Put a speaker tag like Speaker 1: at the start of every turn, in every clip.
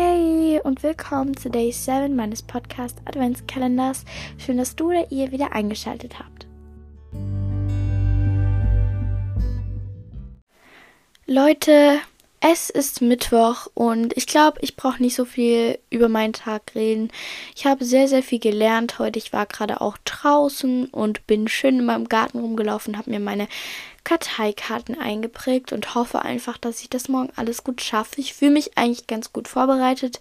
Speaker 1: Hey und willkommen zu Day 7 meines Podcast Adventskalenders. Schön, dass du oder ihr wieder eingeschaltet habt. Leute, es ist Mittwoch und ich glaube, ich brauche nicht so viel über meinen Tag reden. Ich habe sehr, sehr viel gelernt heute. Ich war gerade auch draußen und bin schön in meinem Garten rumgelaufen, habe mir meine Karteikarten eingeprägt und hoffe einfach, dass ich das morgen alles gut schaffe. Ich fühle mich eigentlich ganz gut vorbereitet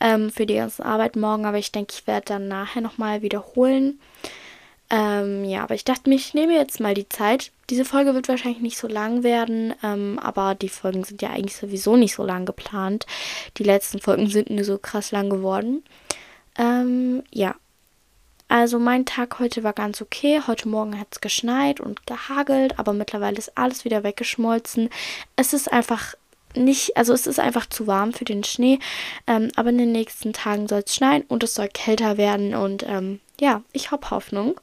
Speaker 1: ähm, für die ganze Arbeit morgen, aber ich denke, ich werde dann nachher nochmal wiederholen. Ähm, ja, aber ich dachte mir, ich nehme jetzt mal die Zeit. Diese Folge wird wahrscheinlich nicht so lang werden, ähm, aber die Folgen sind ja eigentlich sowieso nicht so lang geplant. Die letzten Folgen sind nur so krass lang geworden. Ähm, ja. Also mein Tag heute war ganz okay. Heute Morgen hat es geschneit und gehagelt, aber mittlerweile ist alles wieder weggeschmolzen. Es ist einfach nicht, also es ist einfach zu warm für den Schnee. Ähm, aber in den nächsten Tagen soll es schneien und es soll kälter werden. Und ähm, ja, ich habe Hoffnung.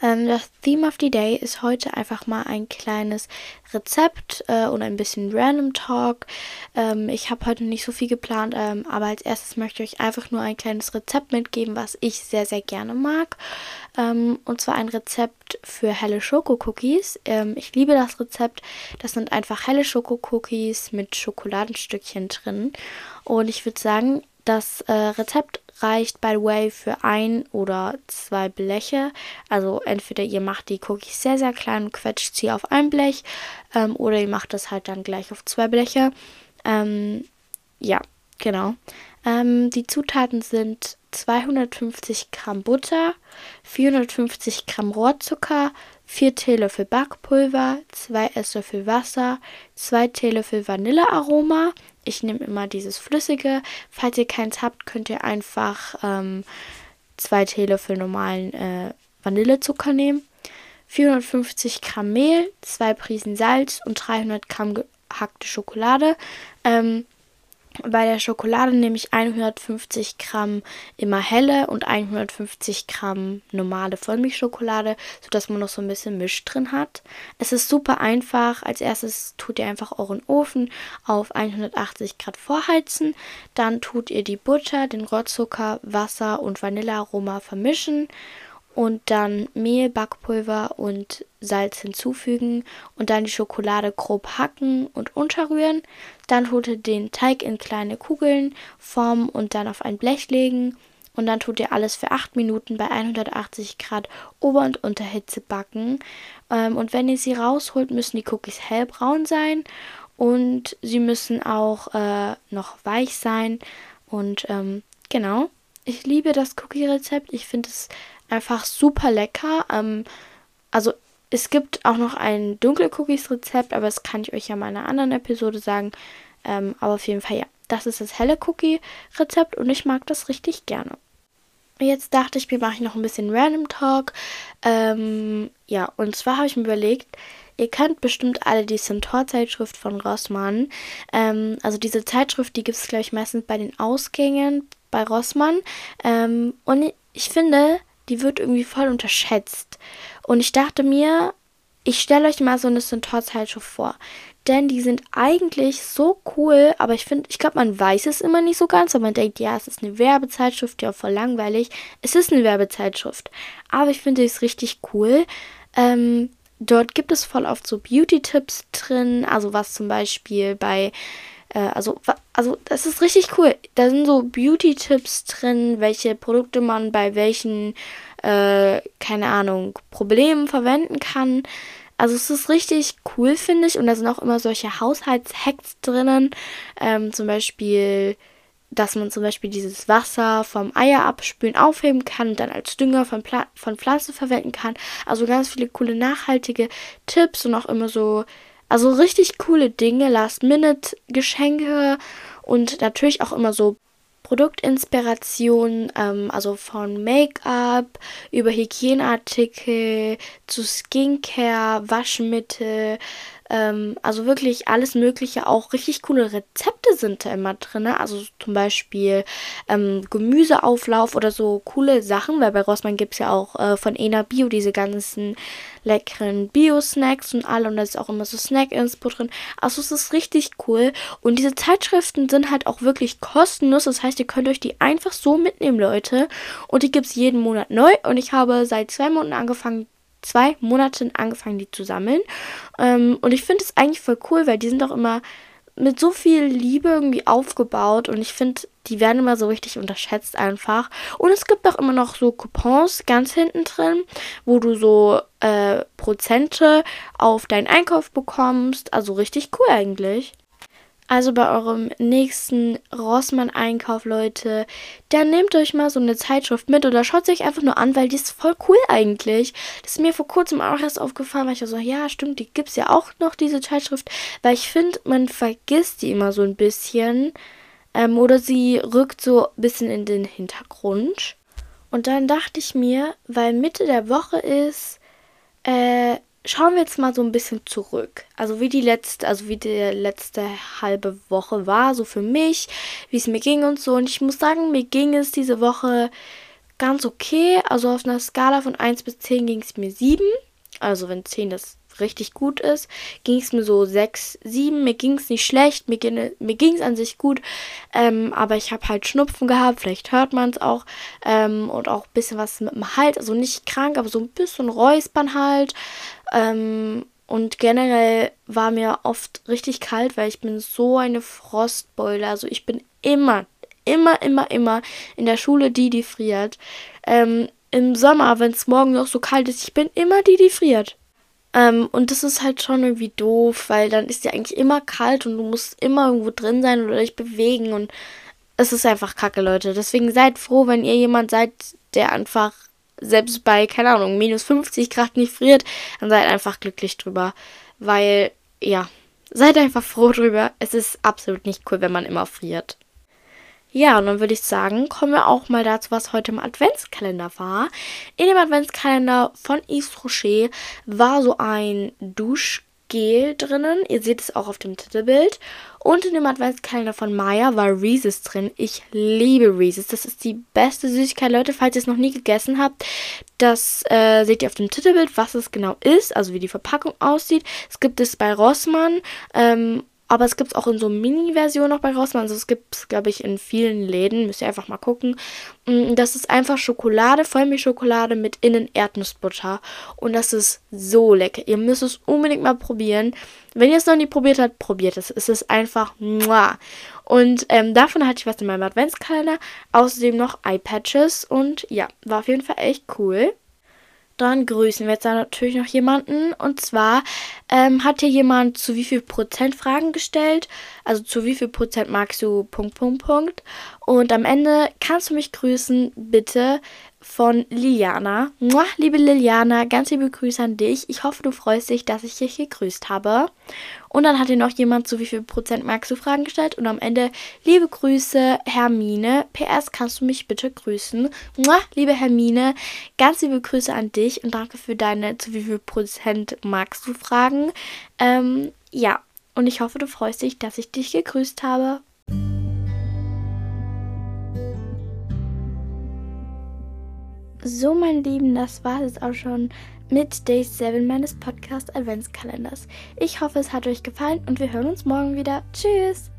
Speaker 1: Ähm, das Theme of the Day ist heute einfach mal ein kleines Rezept äh, und ein bisschen Random Talk. Ähm, ich habe heute nicht so viel geplant, ähm, aber als erstes möchte ich euch einfach nur ein kleines Rezept mitgeben, was ich sehr, sehr gerne mag. Ähm, und zwar ein Rezept für helle Schokocookies. Ähm, ich liebe das Rezept. Das sind einfach helle Schokocookies mit Schokoladenstückchen drin. Und ich würde sagen, das äh, Rezept reicht, by the way, für ein oder zwei Bleche. Also entweder ihr macht die Cookies sehr, sehr klein und quetscht sie auf ein Blech ähm, oder ihr macht das halt dann gleich auf zwei Bleche. Ähm, ja, genau. Ähm, die Zutaten sind 250 Gramm Butter, 450 Gramm Rohrzucker, 4 Teelöffel Backpulver, 2 Esslöffel Wasser, 2 Teelöffel Vanillearoma, ich nehme immer dieses Flüssige. Falls ihr keins habt, könnt ihr einfach ähm, zwei Teelöffel normalen äh, Vanillezucker nehmen. 450 Gramm Mehl, zwei Prisen Salz und 300 Gramm gehackte Schokolade. Ähm, bei der Schokolade nehme ich 150 Gramm immer helle und 150 Gramm normale Vollmilchschokolade, sodass man noch so ein bisschen Misch drin hat. Es ist super einfach. Als erstes tut ihr einfach euren Ofen auf 180 Grad vorheizen. Dann tut ihr die Butter, den Rohrzucker, Wasser und Vanillearoma vermischen und dann Mehl, Backpulver und Salz hinzufügen und dann die Schokolade grob hacken und unterrühren. Dann tut ihr den Teig in kleine Kugeln formen und dann auf ein Blech legen. Und dann tut ihr alles für 8 Minuten bei 180 Grad Ober- und Unterhitze backen. Ähm, und wenn ihr sie rausholt, müssen die Cookies hellbraun sein. Und sie müssen auch äh, noch weich sein. Und ähm, genau, ich liebe das Cookie-Rezept. Ich finde es einfach super lecker. Ähm, also es gibt auch noch ein dunkle Cookies-Rezept, aber das kann ich euch ja mal in einer anderen Episode sagen. Ähm, aber auf jeden Fall ja, das ist das helle Cookie-Rezept und ich mag das richtig gerne. Jetzt dachte ich mir, mache ich noch ein bisschen Random Talk. Ähm, ja, und zwar habe ich mir überlegt, ihr kennt bestimmt alle die Centaur-Zeitschrift von Rossmann. Ähm, also diese Zeitschrift, die gibt es, glaube ich, meistens bei den Ausgängen bei Rossmann. Ähm, und ich finde, die wird irgendwie voll unterschätzt. Und ich dachte mir, ich stelle euch mal so eine Centaur-Zeitschrift vor. Denn die sind eigentlich so cool, aber ich finde, ich glaube, man weiß es immer nicht so ganz, aber man denkt, ja, es ist eine Werbezeitschrift, ja, voll langweilig. Es ist eine Werbezeitschrift. Aber ich finde es richtig cool. Ähm, dort gibt es voll oft so Beauty-Tipps drin, also was zum Beispiel bei äh, also, also das ist richtig cool. Da sind so Beauty-Tipps drin, welche Produkte man bei welchen, äh, keine Ahnung, Problemen verwenden kann. Also es ist richtig cool, finde ich. Und da sind auch immer solche Haushaltshacks drinnen. Ähm, zum Beispiel, dass man zum Beispiel dieses Wasser vom Eier abspülen aufheben kann und dann als Dünger von, Pla von Pflanzen verwenden kann. Also ganz viele coole nachhaltige Tipps und auch immer so also richtig coole Dinge, Last-Minute-Geschenke und natürlich auch immer so Produktinspirationen, ähm, also von Make-up über Hygieneartikel zu Skincare, Waschmittel, Ähm, also wirklich alles Mögliche, auch richtig coole Rezepte sind da immer drin. Also zum Beispiel ähm, Gemüseauflauf oder so coole Sachen, weil bei Rossmann gibt es ja auch äh, von Ena Bio diese ganzen leckeren Bio-Snacks und alle und da ist auch immer so Snack-Inspo drin. Also es ist richtig cool. Und diese Zeitschriften sind halt auch wirklich kostenlos. Das heißt, ihr könnt euch die einfach so mitnehmen, Leute. Und die gibt es jeden Monat neu. Und ich habe seit zwei Monaten angefangen, zwei Monaten angefangen, die zu sammeln. Ähm, und ich finde es eigentlich voll cool, weil die sind auch immer mit so viel Liebe irgendwie aufgebaut und ich finde, die werden immer so richtig unterschätzt einfach. Und es gibt auch immer noch so Coupons ganz hinten drin, wo du so äh, Prozente auf deinen Einkauf bekommst. Also richtig cool eigentlich. Also bei eurem nächsten Rossmann-Einkauf, Leute, dann nehmt euch mal so eine Zeitschrift mit oder schaut sie euch einfach nur an, weil die ist voll cool eigentlich. Das ist mir vor kurzem auch erst aufgefallen, weil ich so, ja, stimmt, die gibt es ja auch noch, diese Zeitschrift. Weil ich finde, man vergisst die immer so ein bisschen. Ähm, oder sie rückt so ein bisschen in den Hintergrund. Und dann dachte ich mir, weil Mitte der Woche ist, äh, schauen wir jetzt mal so ein bisschen zurück. Also wie die letzte, also wie die letzte halbe Woche war, so für mich, wie es mir ging und so. Und ich muss sagen, mir ging es diese Woche ganz okay. Also auf einer Skala von 1 bis 10 ging es mir 7. Also wenn 10 das richtig gut ist, ging es mir so 6, 7. Mir ging es nicht schlecht, mir, ging es an sich gut, ähm, aber ich habe halt Schnupfen gehabt, vielleicht hört man es auch, ähm, und auch ein bisschen was mit dem Hals, also nicht krank, aber so ein bisschen Räuspern halt. Ähm, und generell war mir oft richtig kalt, weil ich bin so eine Frostbeule. Also ich bin immer, immer, immer, immer in der Schule die, die friert. Ähm, Im Sommer, wenn es morgen noch so kalt ist, ich bin immer die, die friert. Ähm, und das ist halt schon irgendwie doof, weil dann ist ja eigentlich immer kalt und du musst immer irgendwo drin sein oder dich bewegen und es ist einfach kacke, Leute. Deswegen seid froh, wenn ihr jemand seid, der einfach selbst bei, keine Ahnung, minus 50 Grad nicht friert, dann seid einfach glücklich drüber. Weil, ja, seid einfach froh drüber. Es ist absolut nicht cool, wenn man immer friert. Ja, und dann würde ich sagen, kommen wir auch mal dazu, was heute im Adventskalender war. In dem Adventskalender von Yves Rocher war so ein Dusch Gel drinnen. Ihr seht es auch auf dem Titelbild. Und in dem Adventskalender von Maya war Reese's drin. Ich liebe Reese's. Das ist die beste Süßigkeit. Leute, falls ihr es noch nie gegessen habt, das äh, seht ihr auf dem Titelbild, was es genau ist, also wie die Verpackung aussieht. Es gibt es bei Rossmann ähm, aber es gibt es auch in so Mini-Version noch bei Rossmann. Also es gibt es, glaube ich, in vielen Läden. Müsst ihr einfach mal gucken. Mm, das ist einfach Schokolade, Vollmilchschokolade mit innen Erdnussbutter. Und das ist so lecker. Ihr müsst es unbedingt mal probieren. Wenn ihr es noch nie probiert habt, probiert es. Es ist einfach muah. Und ähm, davon hatte ich was in meinem Adventskalender. Außerdem noch Eye-Patches. Und ja, war auf jeden Fall echt cool. Dann grüßen wir jetzt da natürlich noch jemanden. Und zwar ähm, hat hier jemand zu wie viel Prozent Fragen gestellt. Also zu wie viel Prozent magst du Punkt, Punkt, Punkt. Und am Ende kannst du mich grüßen, bitte von Liliana. Muah, liebe Liliana, ganz liebe Grüße an dich. Ich hoffe, du freust dich, dass ich dich gegrüßt habe. Und dann hat hier noch jemand zu wie viel Prozent magst du Fragen gestellt. Und am Ende, liebe Grüße, Hermine. PS, kannst du mich bitte grüßen? Muah, liebe Hermine, ganz liebe Grüße an dich und danke für deine zu wie viel Prozent magst du Fragen. Ähm, ja, und ich hoffe, du freust dich, dass ich dich gegrüßt habe. So, meine Lieben, das war es auch schon mit Day 7 meines Podcast Adventskalenders. Ich hoffe, es hat euch gefallen und wir hören uns morgen wieder. Tschüss!